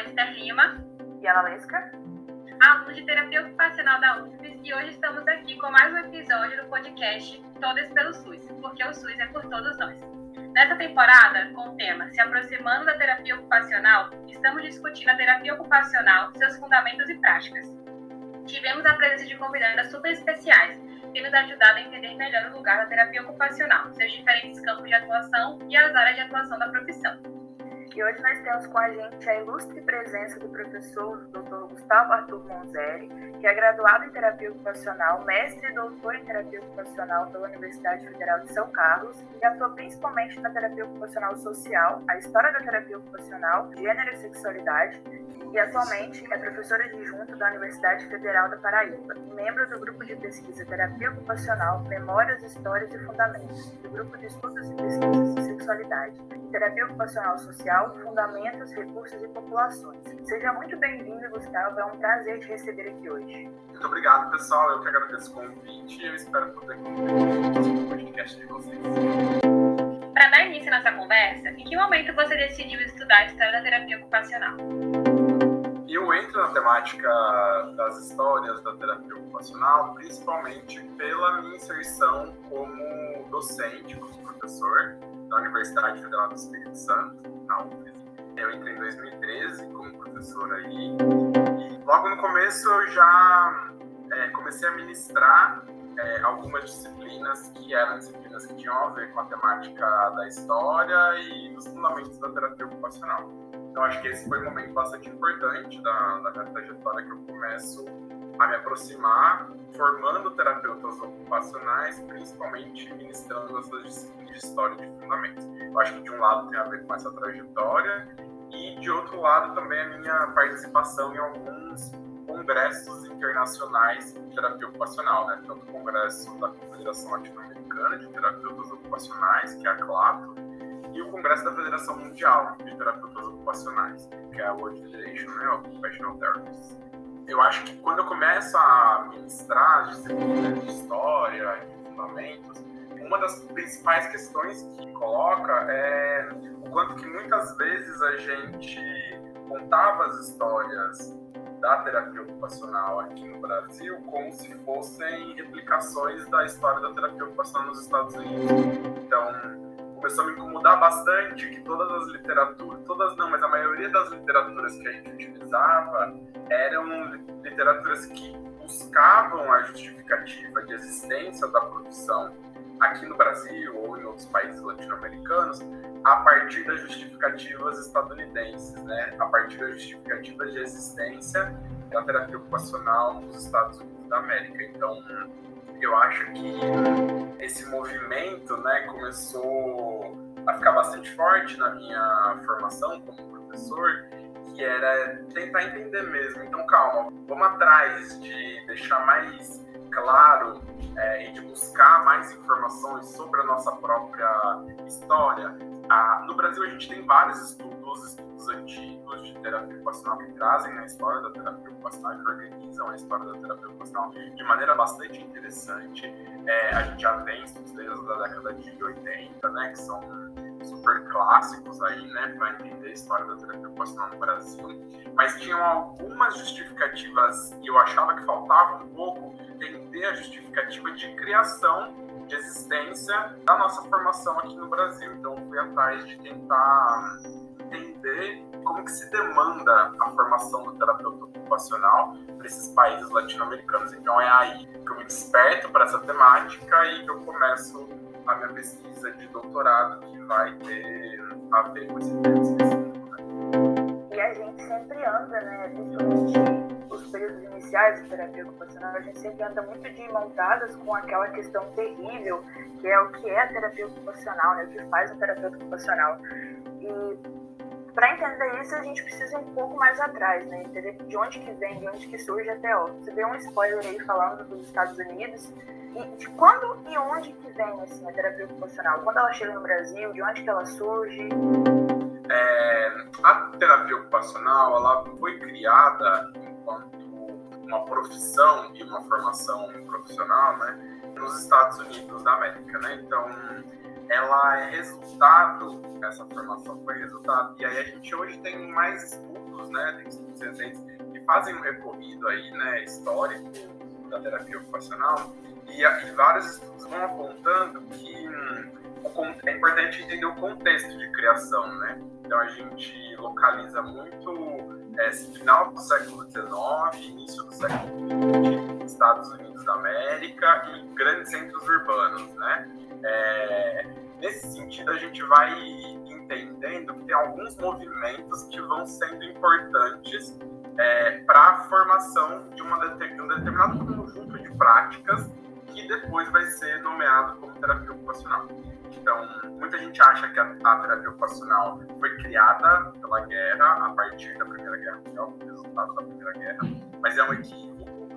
Esther Lima e Ana Lesca, alunos de terapia ocupacional da UFES, e hoje estamos aqui com mais um episódio do podcast Todas pelo SUS, porque o SUS é por todos nós. Nessa temporada, com o tema Se aproximando da terapia ocupacional, estamos discutindo a terapia ocupacional, seus fundamentos e práticas. Tivemos a presença de convidadas super especiais, que nos ajudado a entender melhor o lugar da terapia ocupacional, seus diferentes campos de atuação e as áreas de atuação da profissão. E hoje nós temos com a gente a ilustre presença do professor Dr. Gustavo Arthur Monzeri, que é graduado em terapia ocupacional, mestre e doutor em terapia ocupacional pela Universidade Federal de São Carlos e atua principalmente na terapia ocupacional social, a história da terapia ocupacional, gênero e sexualidade, e atualmente é professora adjunta da Universidade Federal da Paraíba membro do grupo de pesquisa Terapia Ocupacional, Memórias, Histórias e Fundamentos, do grupo de estudos e pesquisas sexualidade, Terapia Ocupacional Social, Fundamentos, Recursos e Populações. Seja muito bem-vindo, Gustavo, é um prazer te receber aqui hoje. Muito obrigado, pessoal, eu que agradeço o convite e eu espero poder contribuir no podcast de vocês. Para dar início nessa conversa, em que momento você decidiu estudar a história da terapia ocupacional? eu entro na temática das histórias da terapia ocupacional, principalmente pela minha inserção como docente, como professor da Universidade Federal do Espírito Santo, na UFES. Eu entrei em 2013 como professor aí, e logo no começo eu já é, comecei a ministrar é, algumas disciplinas que eram disciplinas que tinham a ver com a temática da história e dos fundamentos da terapia ocupacional. Então, acho que esse foi um momento bastante importante da, da minha trajetória que eu começo a me aproximar, formando terapeutas ocupacionais, principalmente ministrando essas disciplinas de história de fundamentos. Eu acho que de um lado tem a ver com essa trajetória e de outro lado também a minha participação em alguns congressos internacionais de terapia ocupacional, né? Tanto o congresso da Confederação Latino-Americana de Terapeutas Ocupacionais, que é a CLATO, e o Congresso da Federação Mundial de Terapeutas Ocupacionais, que é a World Federation né, of Occupational Therapists. Eu acho que quando eu começo a ministrar de história, de fundamentos, uma das principais questões que coloca é o quanto que muitas vezes a gente contava as histórias da terapia ocupacional aqui no Brasil como se fossem replicações da história da terapia ocupacional nos Estados Unidos. Então, começou a me incomodar bastante que todas as literaturas, todas não, mas a maioria das literaturas que a gente utilizava eram literaturas que buscavam a justificativa de existência da profissão aqui no Brasil ou em outros países latino-americanos a partir das justificativas estadunidenses, né? A partir das justificativas de existência da terapia ocupacional nos Estados Unidos da América. Então, eu acho que esse movimento né, começou a ficar bastante forte na minha formação como professor, que era tentar entender mesmo. Então, calma, vamos atrás de deixar mais claro é, e de buscar mais informações sobre a nossa própria história. Ah, no Brasil, a gente tem vários estudos, estudos antigos de terapia ocupacional que trazem a história da terapia ocupacional, que organizam a história da terapia ocupacional de maneira bastante interessante. É, a gente já tem estudos desde a década de 80, né, que são super clássicos aí, né, para entender a história da terapia ocupacional no Brasil, mas tinham algumas justificativas e eu achava que faltava um pouco entender a justificativa de criação de existência da nossa formação aqui no Brasil. Então, fui atrás de tentar entender como que se demanda a formação do terapeuta ocupacional para esses países latino-americanos. Então, é aí que eu me desperto para essa temática e que eu começo a minha pesquisa de doutorado, que vai ter a ver com esse tema específico. Né? E a gente sempre anda, né, principalmente os períodos iniciais de terapia ocupacional, a gente sempre anda muito de montadas com aquela questão terrível, que é o que é a terapia ocupacional, né, o que faz a terapia ocupacional. E para entender isso, a gente precisa ir um pouco mais atrás, né? Entender de onde que vem, de onde que surge até ó. Você deu um spoiler aí falando dos Estados Unidos e de quando e onde que vem assim, a terapia ocupacional? Quando ela chega no Brasil, de onde que ela surge? É, a terapia ocupacional ela foi criada enquanto uma profissão e uma formação profissional, né, nos Estados Unidos da América, né? Então, ela é resultado, essa formação foi resultado, e aí a gente hoje tem mais estudos né, tem estudos recentes que fazem um recorrido aí, né, histórico da terapia ocupacional e, e vários estudos vão apontando que hum, é importante entender o contexto de criação, né? Então a gente localiza muito é, final do século XIX, início do século XX, Estados Unidos da América e grandes centros urbanos, né? É, nesse sentido, a gente vai entendendo que tem alguns movimentos que vão sendo importantes é, para a formação de, uma, um determinado conjunto de práticas que depois vai ser nomeado como terapia ocupacional. Então, muita gente acha que a, a, terapia ocupacional foi criada pela guerra a partir da Primeira Guerra Mundial, como resultado da Primeira Guerra, mas é um equívoco,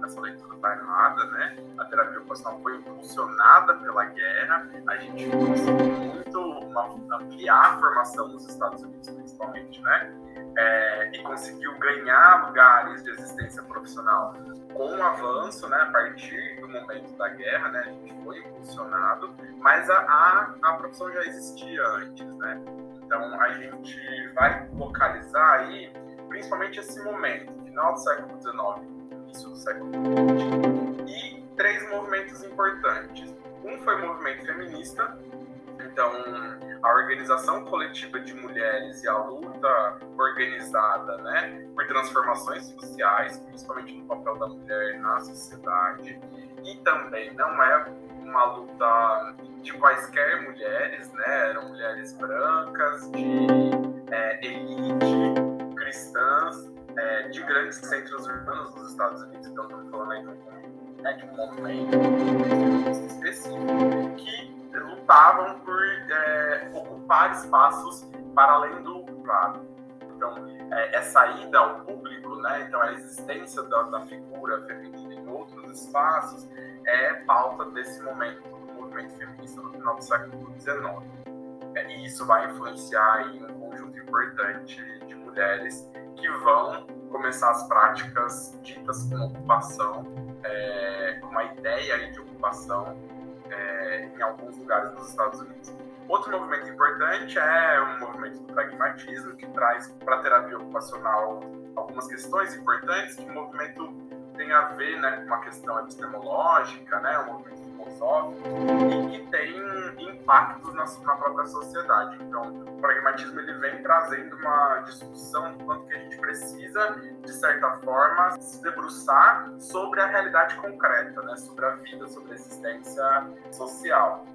essa leitura errada, né? A terapia ocupacional foi impulsionada pela guerra, a gente conseguiu muito uma, ampliar a formação nos Estados Unidos, principalmente, né? É, e conseguiu ganhar lugares de existência profissional com o avanço, né, a partir do momento da guerra, né, a gente foi impulsionado, mas a, a, a profissão já existia antes, né? Então a gente vai localizar aí, principalmente esse momento, final do século XIX, início do século XX, e três movimentos importantes. Um foi o movimento feminista, então, a organização coletiva de mulheres e a luta organizada né, por transformações sociais, principalmente no papel da mulher na sociedade, e também não é uma luta de quaisquer mulheres, né, eram mulheres brancas, de é, elite, cristãs, é, de grandes centros urbanos dos Estados Unidos, então estamos falando aí né, de um movimento específico, que lutavam por é, ocupar espaços para além do ocupado. Então, é, essa ida ao público, né, então a existência da, da, figura feminina em outros espaços é pauta desse momento do movimento feminista no final do século XIX. É, e isso vai influenciar em um conjunto importante de mulheres que vão começar as práticas ditas como ocupação, é, com uma ideia de ocupação é, em alguns lugares dos Estados Unidos. Outro movimento importante é o movimento do pragmatismo, que traz para a terapia ocupacional algumas questões importantes, que o movimento tem a ver né, com uma questão epistemológica, né, um movimento filosófico, e que tem impactos na, na, própria sociedade. Então, o pragmatismo ele vem trazendo uma discussão do quanto que a gente precisa, de certa forma, se debruçar sobre a realidade concreta, né, sobre a vida, sobre a existência social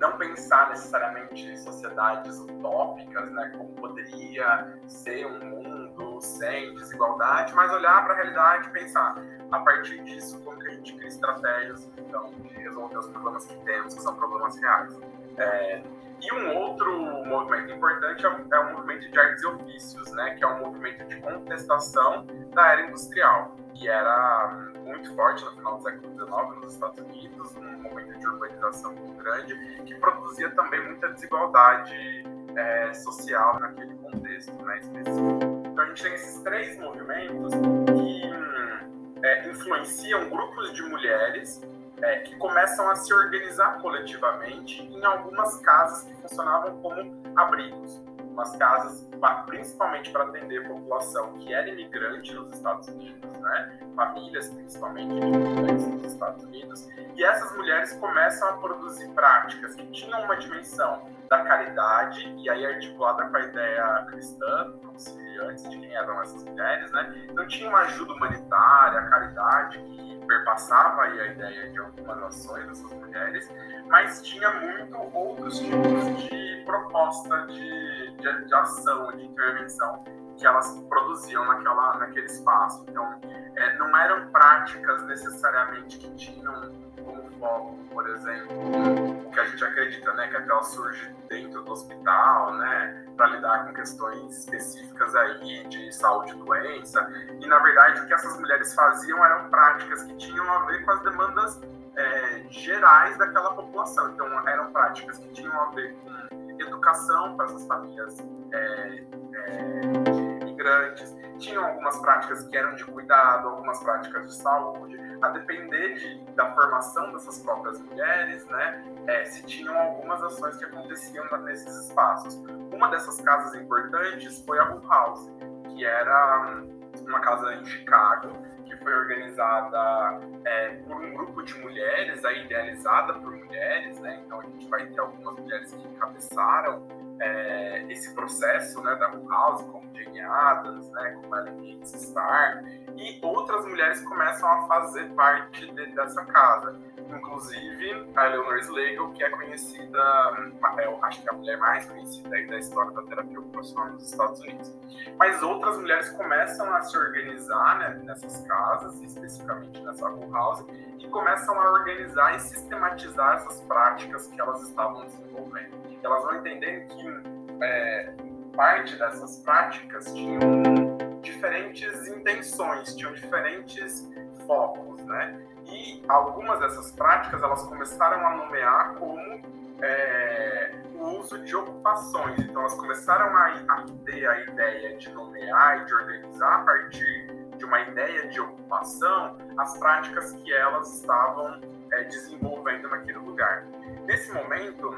não pensar necessariamente em sociedades utópicas, né, como poderia ser um mundo sem desigualdade, mas olhar para a realidade e pensar, a partir disso, como que a gente cria estratégias então, de resolver os problemas que temos, que são problemas reais. É, e um outro movimento importante é, é o movimento de artes e ofícios, né, que é um movimento de contestação da era industrial, que era muito forte no final do século XIX nos Estados Unidos, num momento de urbanização muito grande, que produzia também muita desigualdade é, social naquele contexto né, específico. Então a gente tem esses três movimentos que hum, é, influenciam grupos de mulheres é, que começam a se organizar coletivamente em algumas casas que funcionavam como abrigos umas casas principalmente para atender a população que era imigrante nos Estados Unidos, né? famílias principalmente imigrantes nos Estados Unidos, e essas mulheres começam a produzir práticas que tinham uma dimensão da caridade, e aí articulada com a ideia cristã, como se antes de quem eram essas mulheres, né? Então tinha uma ajuda humanitária, caridade, que perpassava aí a ideia de algumas ações dessas mulheres, mas tinha muito outros tipos de proposta de, de, de ação, de intervenção que elas produziam naquela, naquele espaço. Então, é, não eram práticas necessariamente que tinham gente acredita, né, que ela surge dentro do hospital, né, para lidar com questões específicas aí de saúde e doença. E na verdade o que essas mulheres faziam eram práticas que tinham a ver com as demandas é, gerais daquela população. Então eram práticas que tinham a ver com educação para essas famílias é, é, imigrantes, tinham algumas práticas que eram de cuidado, algumas práticas de saúde, a depender de, da formação dessas próprias mulheres, né, é, se tinham algumas ações que aconteciam nesses espaços. Uma dessas casas importantes foi a Hull House, que era uma casa em Chicago, que foi organizada é, por um grupo de mulheres, idealizada por mulheres, né? Então a gente vai ter algumas mulheres que encabeçaram é, esse processo né, da House, como Jane Adams, né, como Ellen Gates Starr, e outras mulheres começam a fazer parte de, dessa casa. Inclusive a Eleanor Slagle, que é conhecida, eu acho que é a mulher mais conhecida da história da terapia ocupacional nos Estados Unidos. Mas outras mulheres começam a se organizar né, nessas casas, especificamente nessa House, e começam a organizar e sistematizar essas práticas que elas estavam desenvolvendo elas vão entender que é, parte dessas práticas tinham diferentes intenções, tinham diferentes focos, né? E algumas dessas práticas elas começaram a nomear como é, o uso de ocupações. Então elas começaram a, a ter a ideia de nomear e de organizar a partir de uma ideia de ocupação as práticas que elas estavam é, desenvolvendo naquele lugar. Nesse momento,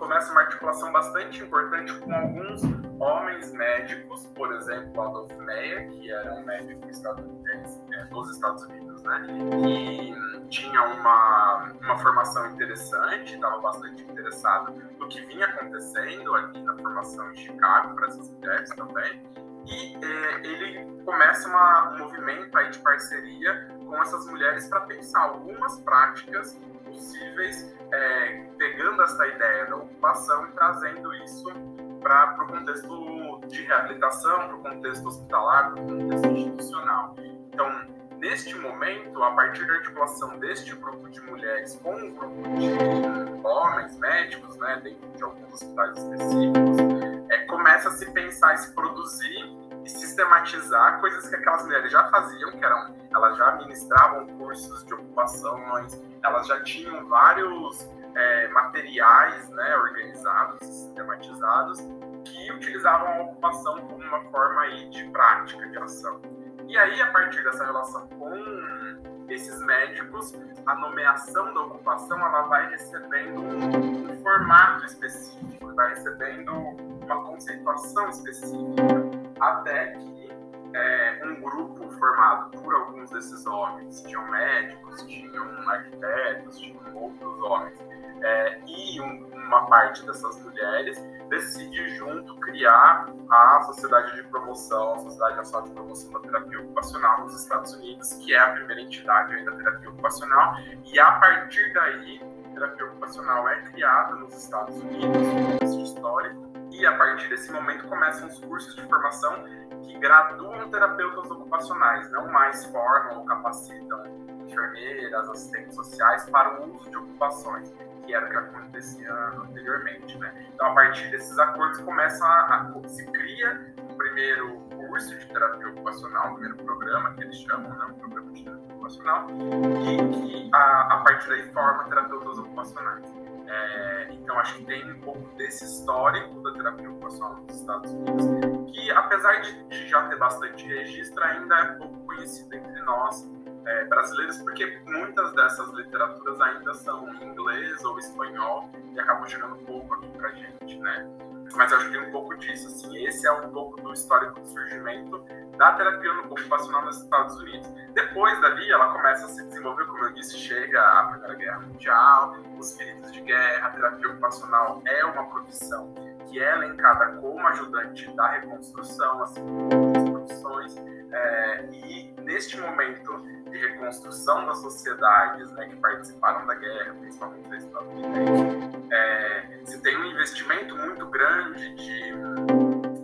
começa uma articulação bastante importante com alguns homens médicos, por exemplo, Adolf Meyer, que era um médico estadunidense, é, dos Estados Unidos, né, que tinha uma, uma formação interessante, estava bastante interessado no que vinha acontecendo ali na formação em Chicago para essas mulheres também, e é, ele começa uma, um movimento aí de parceria com essas mulheres para pensar algumas práticas possíveis, é, pegando essa ideia da ocupação e trazendo isso para o contexto de reabilitação, para o contexto hospitalar, para o contexto institucional. Então, neste momento, a partir da articulação deste grupo de mulheres com um grupo de homens médicos, né, dentro de alguns hospitais específicos, é, começa a se pensar e se produzir sistematizar coisas que aquelas mulheres já faziam, que eram, elas já ministravam cursos de ocupações, elas já tinham vários é, materiais né, organizados, sistematizados, que utilizavam a ocupação como uma forma aí de prática, de ação. E aí, a partir dessa relação com esses médicos, a nomeação da ocupação ela vai recebendo um, um formato específico, vai recebendo uma conceituação específica, até que é, um grupo formado por alguns desses homens, tinham médicos, tinham arquitetos, tinham outros homens, é, e um, uma parte dessas mulheres decide junto criar a Sociedade de Promoção, a Sociedade Nacional de Promoção da Terapia Ocupacional nos Estados Unidos, que é a primeira entidade da terapia ocupacional, e a partir daí, a terapia ocupacional é criada nos Estados Unidos, um histórico, e a partir desse momento começam os cursos de formação que graduam terapeutas ocupacionais, não mais formam ou capacitam enfermeiras, assistentes sociais para o uso de ocupações, que era o que acontecia anteriormente. Né? Então, a partir desses acordos, começa a, a, se cria o primeiro curso de terapia ocupacional, o primeiro programa que eles chamam, né? um programa de terapia ocupacional, e que a, a partir daí forma terapeutas ocupacionais. É, então, acho que tem um pouco desse histórico da terapia ocupacional nos Estados Unidos, que apesar de, de já ter bastante registro, ainda é pouco conhecido entre nós é, brasileiros, porque muitas dessas literaturas ainda são em inglês ou espanhol e acabam chegando pouco aqui pra gente, né? Mas eu acho que um pouco disso, assim, esse é um pouco do histórico do surgimento da terapia ocupacional nos Estados Unidos. Depois dali, ela começa a se desenvolver, como eu disse, chega a Primeira Guerra Mundial, os feridos de guerra, a terapia ocupacional é uma profissão que é elencada como ajudante da reconstrução, assim é, e neste momento de reconstrução das sociedades né, que participaram da guerra, principalmente da estadunidense, é, se tem um investimento muito grande de,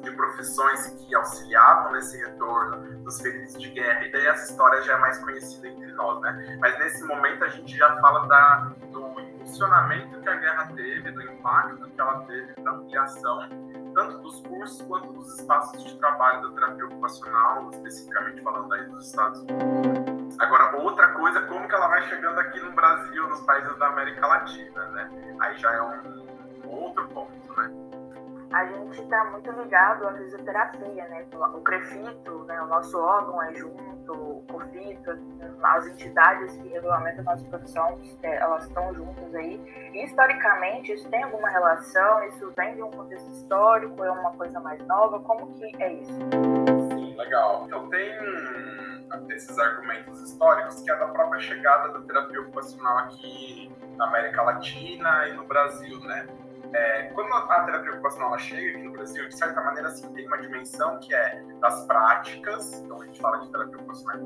de profissões que auxiliavam nesse retorno dos feridos de guerra, e daí essa história já é mais conhecida entre nós, né? Mas nesse momento a gente já fala da, do impulsionamento que a guerra teve, do impacto que ela teve na ampliação tanto dos cursos quanto dos espaços de trabalho da terapia ocupacional, especificamente falando aí dos Estados Unidos. Agora, outra coisa, como que ela vai chegando aqui no Brasil, nos países da América Latina, né? Aí já é um, outro ponto, né? A gente está muito ligado à fisioterapia, né? O CREFITO, né? o nosso órgão é junto, o COFITO, as entidades que regulamentam a nossa profissão, é, elas estão juntas aí. E, historicamente, isso tem alguma relação? Isso vem de um contexto histórico? É uma coisa mais nova? Como que é isso? Sim legal. Então tem esses argumentos históricos que é da própria chegada da terapia ocupacional aqui na América Latina e no Brasil, né? É, quando a terapia ocupacional chega aqui no Brasil, de certa maneira, assim, tem uma dimensão que é das práticas, então a gente fala de terapia ocupacional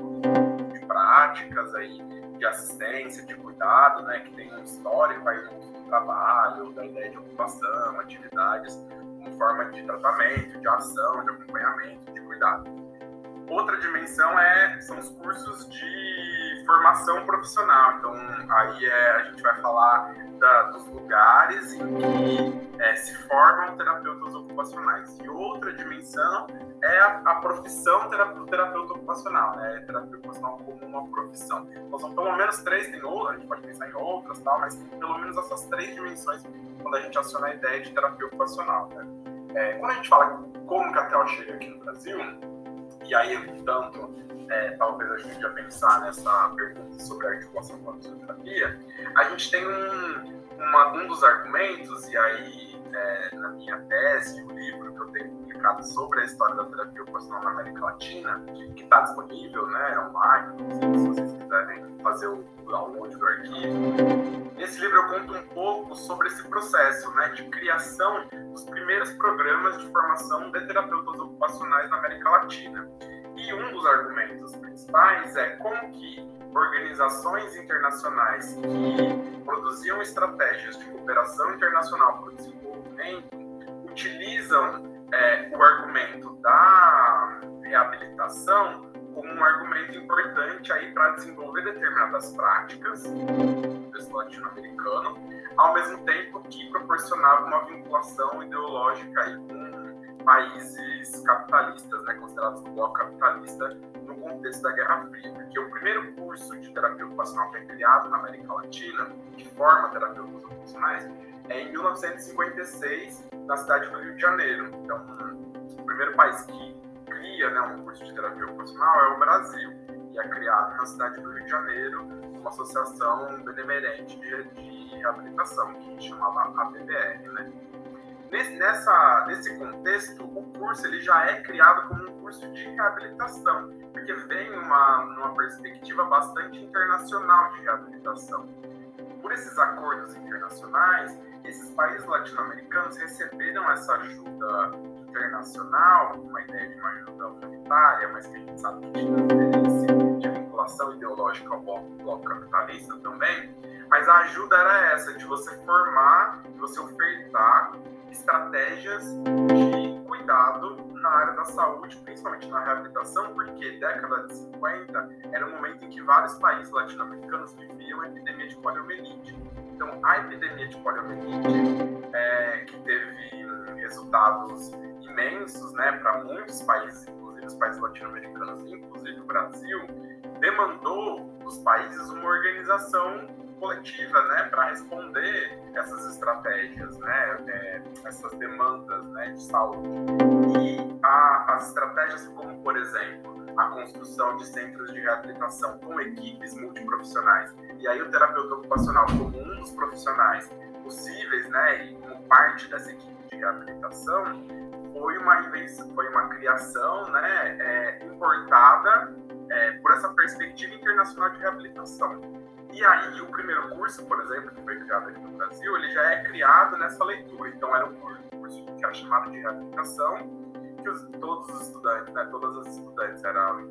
de práticas aí, de assistência, de cuidado, né, que tem um histórico aí no trabalho, da ideia de ocupação, atividades como forma de tratamento, de ação, de acompanhamento, de cuidado. Outra dimensão é, são os cursos de formação profissional. Então, aí é, a gente vai falar da, dos lugares em que é, se formam terapeutas ocupacionais. E outra dimensão é a, a profissão do terapeuta ocupacional, né? Terapia ocupacional como uma profissão. Então, são pelo menos três, tem outras, a gente pode pensar em outras, tal, mas pelo menos essas três dimensões quando a gente aciona a ideia de terapia ocupacional. Né? É, quando a gente fala como que a TEL chega aqui no Brasil, e aí, tanto, é, talvez a gente já pensar nessa pergunta sobre a articulação com a fisioterapia, a gente tem um, uma, um dos argumentos, e aí é, na minha tese, o livro que eu tenho publicado sobre a história da terapia ocupacional na América Latina, que está disponível né, online, se vocês quiserem fazer o download do arquivo. Nesse livro eu conto um pouco sobre esse processo né, de criação dos primeiros programas de formação de terapeutas ocupacionais na América Latina. E um dos argumentos principais é como que organizações internacionais que produziam estratégias de cooperação internacional para desenvolvimento utilizam é, o argumento da reabilitação como um argumento importante aí para desenvolver determinadas práticas do latino-americano, ao mesmo tempo que proporcionava uma vinculação ideológica aí com países capitalistas, né, considerados do bloco capitalista no contexto da Guerra Fria. Porque o primeiro curso de terapia ocupacional que é criado na América Latina, que forma terapeutas ocupacionais, em 1956, na cidade do Rio de Janeiro. Então, o primeiro país que cria né, um curso de terapia ocupacional é o Brasil. E é criado na cidade do Rio de Janeiro uma associação benemerente de, de reabilitação, que chamava ABBR. Né? Nesse, nessa, nesse contexto, o curso ele já é criado como um curso de reabilitação, porque vem uma, uma perspectiva bastante internacional de reabilitação. Por esses acordos internacionais, esses países latino-americanos receberam essa ajuda internacional, uma ideia de uma ajuda humanitária, mas que a gente sabe que tinha interesse de vinculação ideológica ao bloco, bloco capitalista também. Mas a ajuda era essa, de você formar, de você ofertar estratégias de cuidado na área da saúde, principalmente na reabilitação, porque década de 50 era um momento em que vários países latino-americanos viviam a epidemia de poliomielite. Então, a epidemia de poliomielite, é, que teve resultados imensos né, para muitos países, inclusive os países latino-americanos, inclusive o Brasil, demandou dos países uma organização coletiva, né, para responder essas estratégias, né, é, essas demandas, né, de saúde. A, as estratégias como, por exemplo, a construção de centros de reabilitação com equipes multiprofissionais. E aí o terapeuta ocupacional como um dos profissionais possíveis, né, e como parte dessa equipe de reabilitação, foi uma invenção, foi uma criação, né, é, importada é, por essa perspectiva internacional de reabilitação. E aí, o primeiro curso, por exemplo, que foi criado aqui no Brasil, ele já é criado nessa leitura. Então, era um curso que era chamado de reabilitação, que os, todos os estudantes, né, todas as estudantes, eram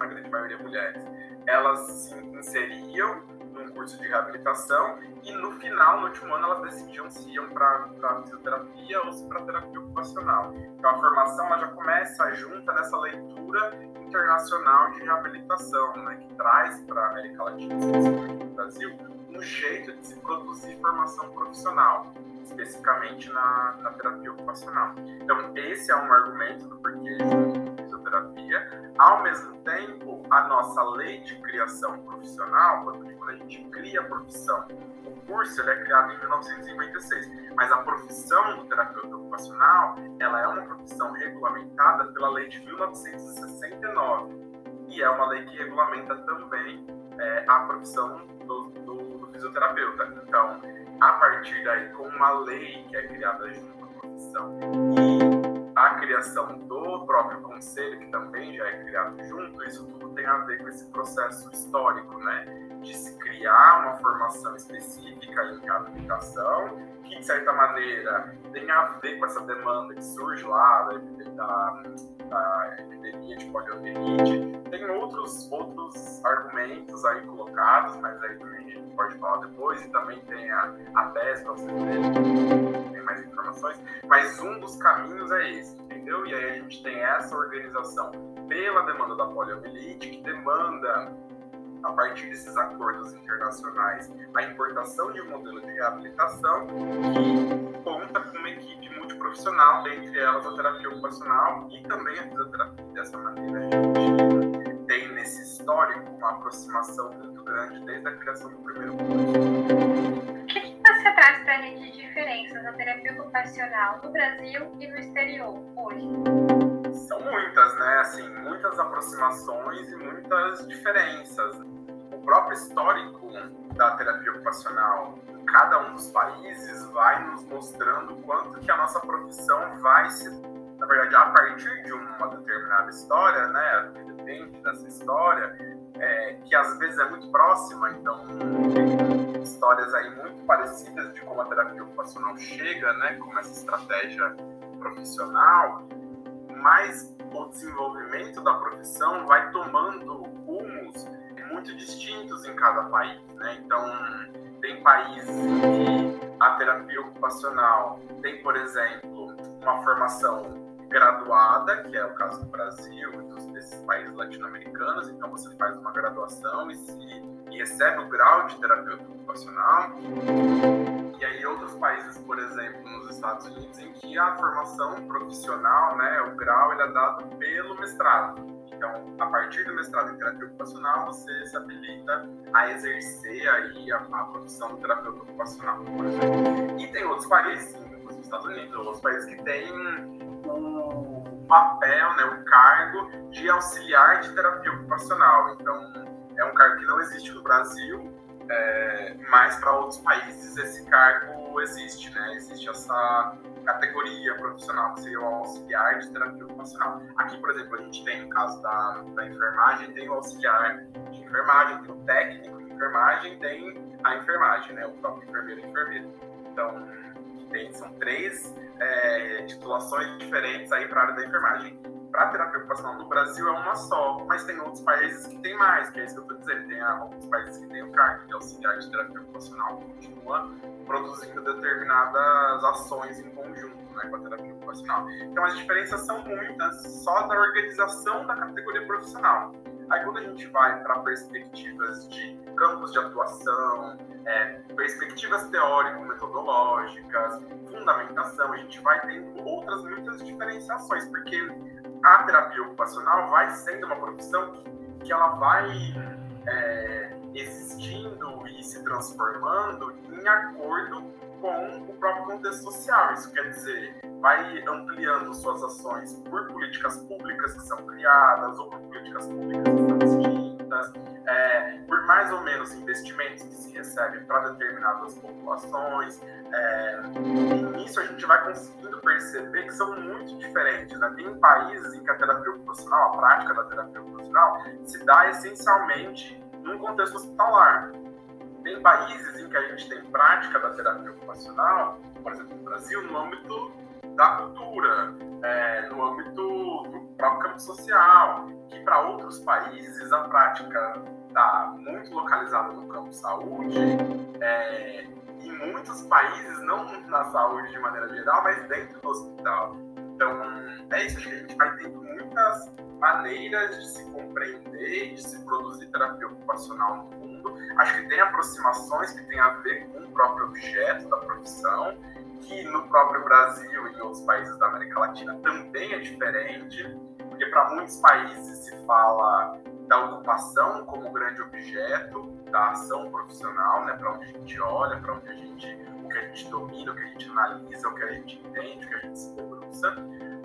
a grande maioria mulheres, elas se inseriam num curso de reabilitação e no final, no último ano, elas decidiam se iam para fisioterapia ou se para terapia ocupacional. Então, a formação ela já começa junta nessa leitura internacional de reabilitação, né, que traz para a América Latina, especialmente no Brasil, um jeito de se produzir formação profissional, especificamente na, na terapia ocupacional. Então, esse é um argumento do porquê de fisioterapia. Ao mesmo tempo, a nossa lei de criação profissional, quando a gente cria a profissão, o curso ele é criado em 1956, mas a profissão do terapeuta ocupacional, ela é uma profissão regulamentada pela lei de 1969 e é uma lei que regulamenta também é, a profissão do, do, do, fisioterapeuta. Então, a partir daí, com uma lei que é criada junto à profissão e a criação do próprio conselho, que também já é criado junto, isso tudo tem a ver com esse processo histórico, né? De se criar uma formação específica em reabilitação, que de certa maneira tem a ver com essa demanda que surge lá da, da epidemia de poliomielite. Tem outros, outros argumentos aí colocados, mas aí também a gente pode falar depois, e também tem a, a tese para vocês verem, tem mais informações, mas um dos caminhos é esse, entendeu? E aí a gente tem essa organização pela demanda da poliomielite, que demanda a partir desses acordos internacionais, a importação de um modelo de reabilitação que conta com uma equipe multiprofissional, dentre elas a terapia ocupacional e também a fisioterapia. Dessa maneira, a gente tem nesse histórico uma aproximação muito grande desde a criação do primeiro curso. O que, que você traz para a gente de diferenças da terapia ocupacional no Brasil e no exterior hoje? são muitas, né? Assim, muitas aproximações e muitas diferenças. O próprio histórico da terapia ocupacional cada um dos países vai nos mostrando quanto que a nossa profissão vai se na verdade, a partir de uma determinada história, né, depende dessa história, é, que às vezes é muito próxima, então histórias aí muito parecidas de como a terapia ocupacional chega, né, como essa estratégia profissional, mas o desenvolvimento da profissão vai tomando rumos muito distintos em cada país, né? Então, tem países que a terapia ocupacional tem, por exemplo, uma formação graduada, que é o caso do Brasil e dos, desses países latino-americanos, então você faz uma graduação e, se, e recebe o grau de terapeuta ocupacional. E aí outros países, por exemplo, nos Estados Unidos, em que a formação profissional, né, o grau, ele é dado pelo mestrado. Então, a partir do mestrado em terapia ocupacional, você se habilita a exercer aí a, a profissão de terapeuta ocupacional, por exemplo. E tem outros países, os Estados Unidos, outros países que têm o papel, né, o cargo de auxiliar de terapia ocupacional. Então, é um cargo que não existe no Brasil, é, mas para outros países esse cargo existe, né? Existe essa categoria profissional, que seria o auxiliar de terapia ocupacional. Aqui, por exemplo, a gente tem, no caso da, da enfermagem, tem o auxiliar de enfermagem, tem o técnico de enfermagem, tem a enfermagem, né? O próprio enfermeiro e enfermeira. Então, tem, são três é, titulações diferentes aí para a área da enfermagem para terapia ocupacional no Brasil é uma só, mas tem outros países que tem mais, que é isso que eu estou dizendo. Tem alguns países que tem o CARC, que é auxiliar de terapia ocupacional, que continua produzindo determinadas ações em conjunto né, com a terapia ocupacional. Então as diferenças são muitas só da organização da categoria profissional. Aí quando a gente vai para perspectivas de campos de atuação, é, perspectivas teórico-metodológicas, fundamentação, a gente vai tendo outras muitas diferenciações, porque a terapia ocupacional vai sendo uma profissão que, ela vai é, existindo e se transformando em acordo com o próprio contexto social. Isso quer dizer, vai ampliando suas ações por políticas públicas que são criadas ou por políticas públicas que são extintas, é, mais ou menos investimentos que se recebem para determinadas populações. É, e nisso a gente vai conseguindo perceber que são muito diferentes. Né? Tem países em que a terapia ocupacional, a prática da terapia ocupacional, se dá essencialmente num contexto hospitalar. Tem países em que a gente tem prática da terapia ocupacional, por exemplo, no Brasil, no âmbito da cultura, é, no âmbito do próprio campo social, que para outros países a prática está muito localizada no campo saúde, é, em muitos países, não na saúde de maneira geral, mas dentro do hospital. Então, é isso, acho que a gente vai tendo muitas maneiras de se compreender de se produzir terapia ocupacional no mundo. Acho que tem aproximações que têm a ver com o próprio objeto da profissão, que no próprio Brasil e em outros países da América Latina também é diferente, porque para muitos países se fala da ocupação como grande objeto da ação profissional, né, para onde a gente olha, para onde a gente, o que a gente domina, o que a gente analisa, o que a gente entende, o que a gente se debruça.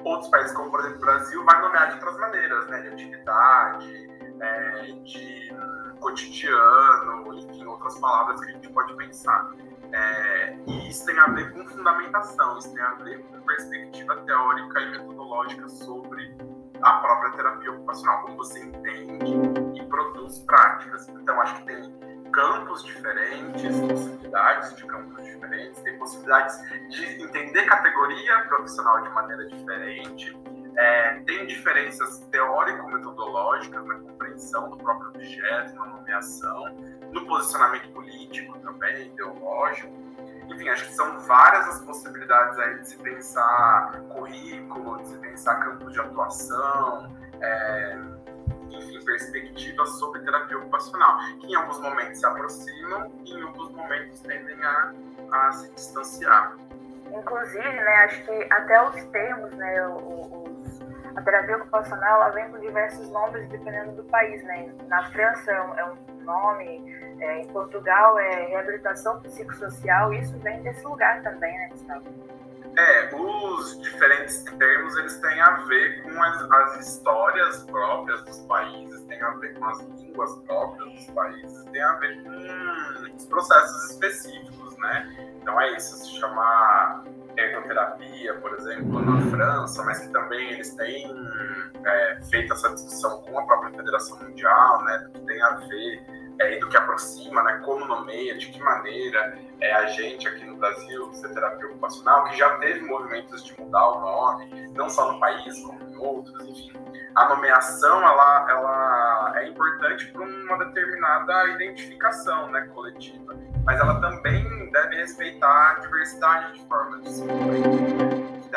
Outros países, como por exemplo o Brasil, vai nomear de outras maneiras, né, de atividade, é, de cotidiano, enfim, outras palavras que a gente pode pensar. É, e isso tem a ver com fundamentação, isso tem a ver com perspectiva teórica e metodológica sobre a própria terapia ocupacional, como você entende e produz práticas. Então, acho que tem campos diferentes, possibilidades de campos diferentes, tem possibilidades de entender categoria profissional de maneira diferente, é, tem diferenças teórico-metodológicas na compreensão do próprio objeto, na nomeação, no posicionamento político também, ideológico. Enfim, acho que são várias as possibilidades aí de se pensar currículo, de se pensar campos de atuação, é, enfim, perspectivas sobre terapia ocupacional, que em alguns momentos se aproximam e em outros momentos tendem a, a se distanciar. Inclusive, né, acho que até os termos, né, os, a terapia ocupacional, ela vem com diversos nomes dependendo do país, né. Na França é um, é um nome, é, em Portugal é reabilitação psicossocial, isso vem desse lugar também, né, Gustavo? É, os diferentes termos eles têm a ver com as, as, histórias próprias dos países, tem a ver com as línguas próprias dos países, tem a ver com os processos específicos, né? Então é isso, se chama ergoterapia, por exemplo, na França, mas que também eles têm é, feito essa discussão com a própria Federação Mundial, né? Que tem a ver é, do que aproxima, né? Como nomeia, de que maneira é, a gente aqui no Brasil, terapia ocupacional, que já teve movimentos de mudar o nome, não só no país, como em outros, enfim. A nomeação, ela, ela é importante para uma determinada identificação né, coletiva, mas ela também deve respeitar a diversidade de formas de se E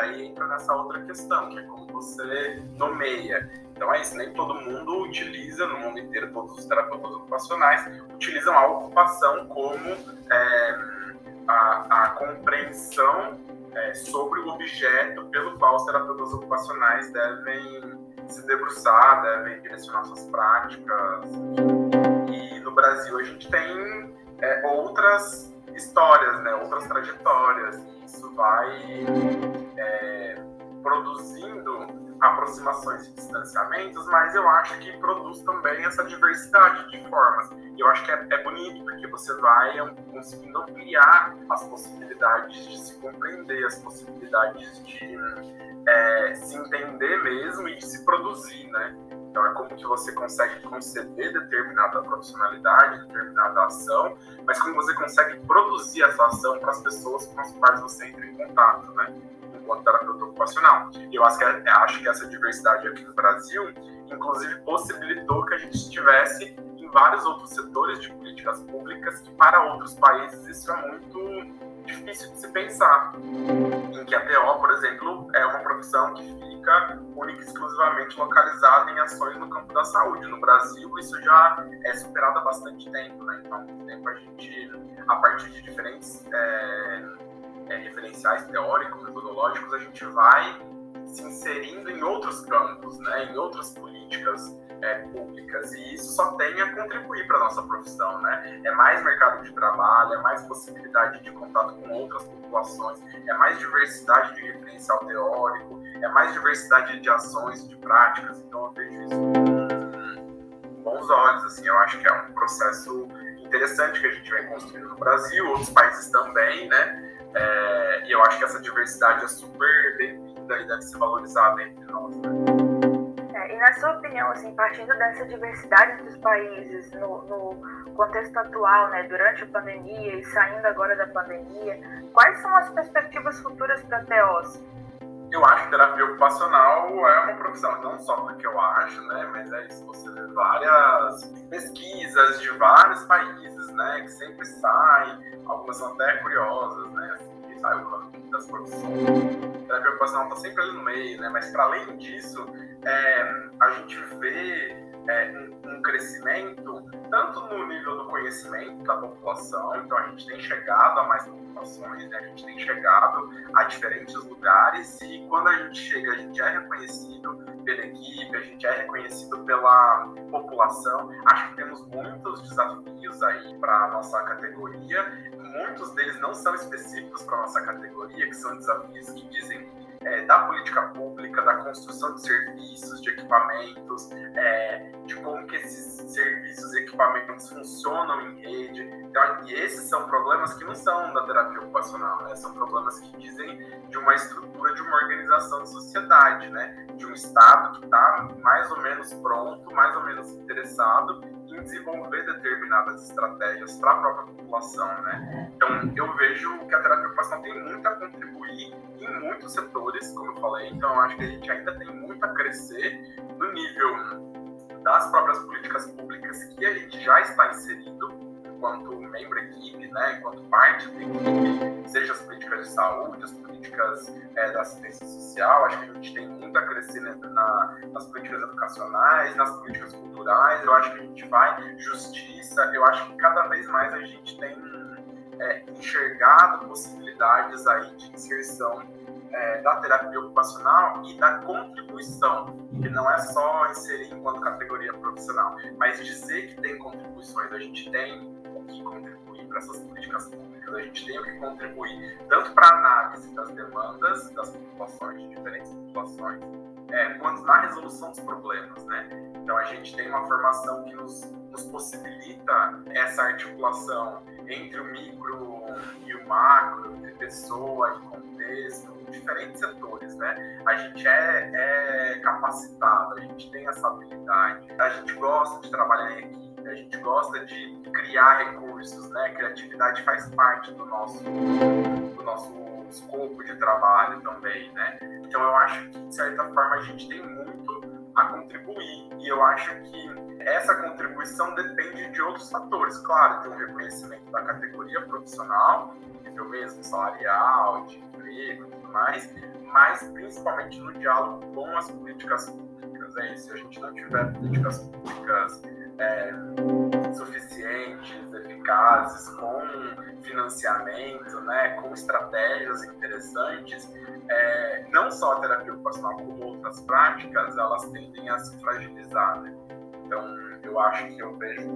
daí entra nessa outra questão, que é como você nomeia. Então é isso, nem todo mundo utiliza, no mundo inteiro, todos os terapeutas ocupacionais utilizam a ocupação como é, a, a compreensão é, sobre o objeto pelo qual os terapeutas ocupacionais devem se debruçar, devem direcionar suas práticas. E no Brasil a gente tem é, outras histórias, né, outras trajetórias. E isso vai é, produzindo aproximações e distanciamentos, mas eu acho que produz também essa diversidade de formas. Eu acho que é, é bonito, porque você vai conseguindo ampliar as possibilidades de se compreender, as possibilidades de é, se entender mesmo e de se produzir, né? Então é como que você consegue conceder determinada profissionalidade, determinada ação, mas como você consegue produzir essa ação para as pessoas com as quais você entra em contato, né? enquanto terapeuta ocupacional. Eu acho que, acho que essa diversidade aqui no Brasil, inclusive, possibilitou que a gente estivesse em vários outros setores de políticas públicas que, para outros países, isso é muito difícil de se pensar. Em que a TO, por exemplo, é uma profissão que fica única e exclusivamente localizada em ações no campo da saúde. No Brasil, isso já é superado há bastante tempo, né? Então, tempo a gente, a partir de diferentes é, é, referenciais teóricos, metodológicos, a gente vai se inserindo em outros campos, né, em outras políticas é, públicas e isso só tem a contribuir para a nossa profissão, né? É mais mercado de trabalho, é mais possibilidade de contato com outras populações, é mais diversidade de referencial teórico, é mais diversidade de ações, de práticas. Então eu vejo isso com bons olhos, assim. Eu acho que é um processo interessante que a gente vem construindo no Brasil, outros países também, né? É, e eu acho que essa diversidade é super e deve ser valorizada entre nós. Né? É, e na sua opinião, assim, partindo dessa diversidade dos países no, no, contexto atual, né, durante a pandemia e saindo agora da pandemia, quais são as perspectivas futuras para a TEOS? Eu acho que terapia ocupacional é uma profissão, não só porque eu acho, né, mas é isso, você vê várias pesquisas de vários países, né, que sempre saem algumas são até curiosas, né? Sabe o das profissões. A ocupacional está sempre ali no meio, né? Mas para além disso, é, a gente vê é, um, um, crescimento tanto no nível do conhecimento da população, então a gente tem chegado a mais populações, né? a gente tem chegado a diferentes lugares e quando a gente chega, a gente é reconhecido pela equipe, a gente é reconhecido pela população. Acho que temos muitos desafios aí para a nossa categoria, muitos deles não são específicos para nossa categoria, que são desafios que dizem é, da política pública, da construção de serviços, de equipamentos, é, de como que esses serviços e equipamentos funcionam em rede. Então, e esses são problemas que não são da terapia ocupacional, né? são problemas que dizem de uma estrutura, de uma organização de sociedade, né? de um Estado que está mais ou menos pronto, mais ou menos interessado em desenvolver determinadas estratégias para a própria população. Né? Então, eu vejo que a terapia ocupacional tem muito a contribuir em muitos setores, como eu falei, então acho que a gente ainda tem muito a crescer no nível das próprias políticas públicas que a gente já está inserido enquanto membro da equipe, né, enquanto parte da equipe, seja as políticas de saúde, as políticas é, da assistência social, acho que a gente tem muito a crescer né, na, nas políticas educacionais, nas políticas culturais, eu acho que a gente vai, justiça, eu acho que cada vez mais a gente tem é, enxergado possibilidades aí de inserção é, da terapia ocupacional e da contribuição, que não é só inserir enquanto categoria profissional, mas dizer que tem contribuições, a gente tem que contribuir para essas políticas públicas, a gente tem que contribuir tanto para a análise das demandas das populações, de diferentes populações, é, quanto na resolução dos problemas, né? Então a gente tem uma formação que nos, nos possibilita essa articulação entre o micro e o macro, entre pessoa e contexto, diferentes setores, né? A gente é, é capacitado, a gente tem essa habilidade, a gente gosta de trabalhar em equipe, a gente gosta de criar recursos, né? Criatividade faz parte do nosso, do nosso escopo de trabalho também, né? Então eu acho que de certa forma a gente tem muito a contribuir e eu acho que essa contribuição depende de outros fatores, claro, de um reconhecimento da categoria profissional, nível mesmo salarial, de emprego, mais, mas principalmente no diálogo com as políticas públicas. É Se a gente não tiver políticas públicas é, suficientes, eficazes, com financiamento, né, com estratégias interessantes, é, não só a terapia ocupacional, como outras práticas, elas tendem a se fragilizar. Né? Então, eu acho que eu vejo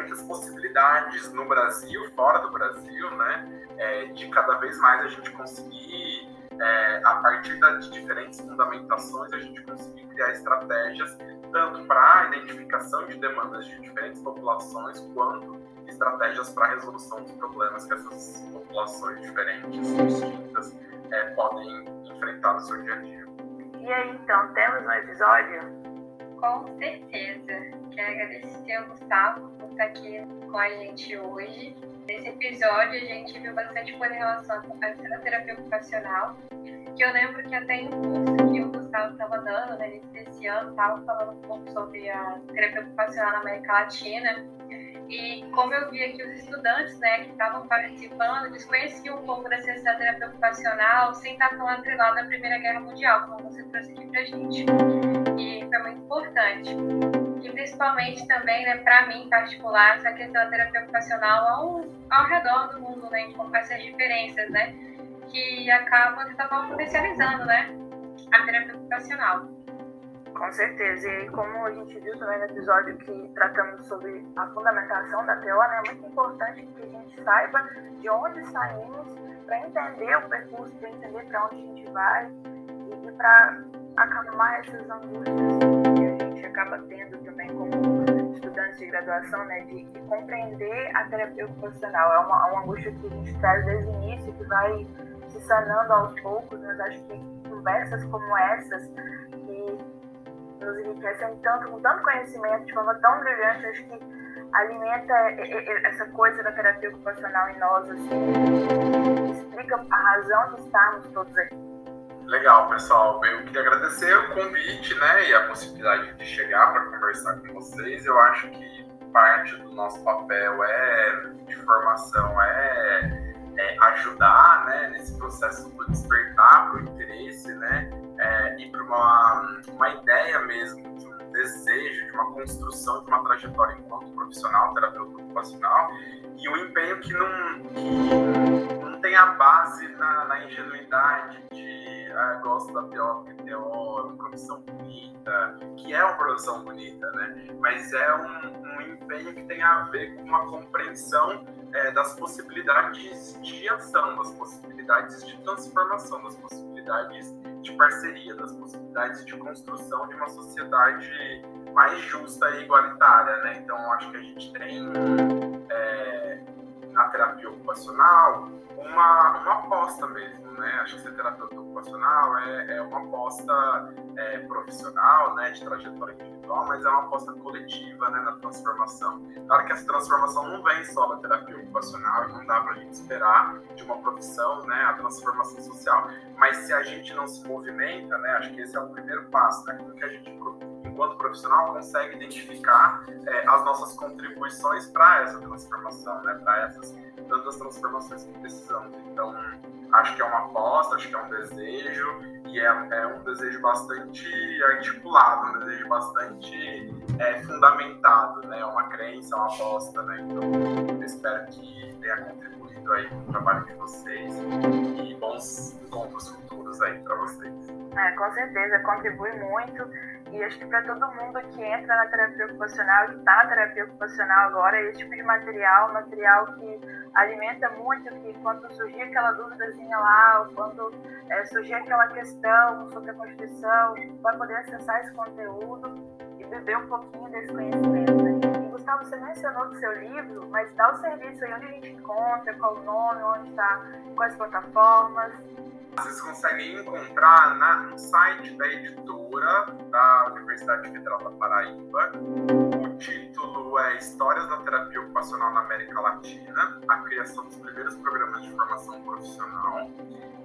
muitas possibilidades no Brasil, fora do Brasil, né? é, de cada vez mais a gente conseguir, é, a partir de diferentes fundamentações, a gente conseguir criar estratégias tanto para a identificação de demandas de diferentes populações, quanto estratégias para a resolução dos problemas que essas populações diferentes, distintas, é, podem enfrentar no seu dia a dia. E aí, então, temos um episódio? Com certeza. Quero agradecer ao Gustavo por estar aqui com a gente hoje. Nesse episódio, a gente viu bastante coisa em relação à terapia ocupacional, que eu lembro que até em um curso Estava dando, né, início desse ano, estava falando um pouco sobre a terapia ocupacional na América Latina. E como eu vi aqui os estudantes né, que estavam participando, eles conheciam um pouco da ciência da terapia ocupacional sem estar tão atrelado à Primeira Guerra Mundial, como você trouxe aqui pra gente. E foi muito importante e principalmente também, né, para mim em particular, essa questão da terapia ocupacional ao, ao redor do mundo, né, com essas diferenças, né, que acabam de estar potencializando, né, a terapia ocupacional. Com certeza, e como a gente viu também no episódio que tratamos sobre a fundamentação da TO, né, é muito importante que a gente saiba de onde saímos para entender o percurso, para entender para onde a gente vai e, e para acalmar essas angústias acaba tendo também como estudantes de graduação, né, de, de compreender a terapia ocupacional. É uma, uma, angústia que a gente traz desde o início, que vai se sanando aos poucos, mas acho que conversas como essas, que nos enriquecem tanto, com tanto conhecimento, de forma tão brilhante, acho que alimenta essa coisa da terapia ocupacional em nós, assim, explica a razão de estarmos todos aqui. Legal, pessoal. Eu queria agradecer o convite, né, e a possibilidade de chegar para conversar com vocês. Eu acho que parte do nosso papel é de formação é, é ajudar, né, nesse processo do despertar para o interesse, né, é, e para uma, uma ideia mesmo de um desejo, de uma construção de uma trajetória enquanto profissional, terapeuta ocupacional, e um empenho que não, que não tem a base na, na ingenuidade de ah, gosto da é uma profissão bonita, que é uma profissão bonita, né? Mas é um, um empenho que tem a ver com uma compreensão é, das possibilidades de ação, das possibilidades de transformação, das possibilidades de parceria, das possibilidades de construção de uma sociedade mais justa e igualitária, né? Então, acho que a gente tem é, terapia ocupacional uma, uma aposta mesmo, né? Acho que ser terapeuta ocupacional é, é uma aposta é, profissional, né, de trajetória individual, mas é uma aposta coletiva, né, na transformação. Claro que essa transformação não vem só da terapia ocupacional e não dá para a gente esperar de uma profissão, né, a transformação social. Mas se a gente não se movimenta, né, acho que esse é o primeiro passo, né, que a gente enquanto profissional, consegue identificar é, as nossas contribuições para essa transformação, né, para essas tantas transformações que precisamos. Então, acho que é uma aposta, acho que é um desejo, e é, é um desejo bastante articulado, um desejo bastante é, fundamentado, né, é uma crença, uma aposta, né, então espero que tenha contribuído aí com o trabalho de vocês e bons encontros futuros aí para vocês. É, com certeza, contribui muito. E acho que para todo mundo que entra na terapia ocupacional, que está na terapia ocupacional agora, esse tipo de material, material que alimenta muito, que quando surgir aquela dúvidazinha lá, ou quando é, surgir aquela questão sobre a Constituição, vai poder acessar esse conteúdo e beber um pouquinho desse conhecimento. Né? E Gustavo, você mencionou do seu livro, mas dá o serviço aí onde a gente encontra, qual o nome, onde está, quais plataformas. Vocês conseguem encontrar na, no site da editora da Universidade Federal da Paraíba. O título é Histórias da Terapia Ocupacional na América Latina, a criação dos primeiros programas de formação profissional.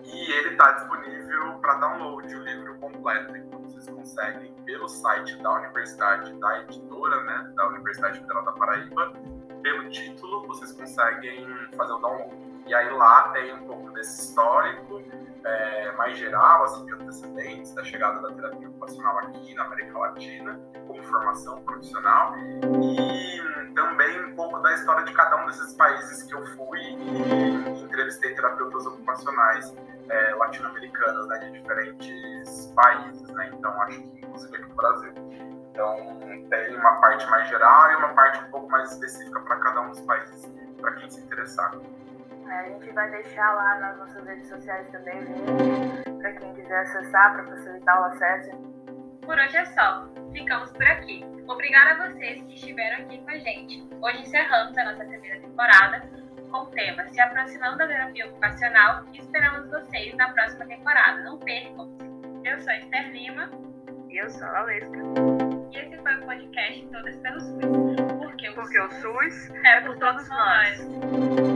E ele está disponível para download, o livro completo. Então vocês conseguem pelo site da universidade, da editora, né, da Universidade Federal da Paraíba, pelo título, vocês conseguem fazer o download. E aí lá tem um pouco desse histórico, é, mais geral, assim, de antecedentes da chegada da terapia ocupacional aqui na América Latina, como formação profissional, e também um pouco da história de cada um desses países que eu fui e entrevistei terapeutas ocupacionais é, latino-americanas, né, de diferentes países, né, então acho que inclusive aqui no Brasil. Então tem uma parte mais geral e uma parte um pouco mais específica para cada um dos países, para quem se interessar. É, a gente vai deixar lá nas nossas redes sociais também para quem quiser acessar, para facilitar o acesso. Por hoje é só. Ficamos por aqui. Obrigada a vocês que estiveram aqui com a gente. Hoje encerramos a nossa primeira temporada com o tema Se aproximando da terapia ocupacional e esperamos vocês na próxima temporada. Não percam! Eu sou a Esther Lima. E eu sou a Lesca. E esse foi o podcast Todas pelo SUS. Porque o, Porque SUS, o SUS é por todos nós. nós.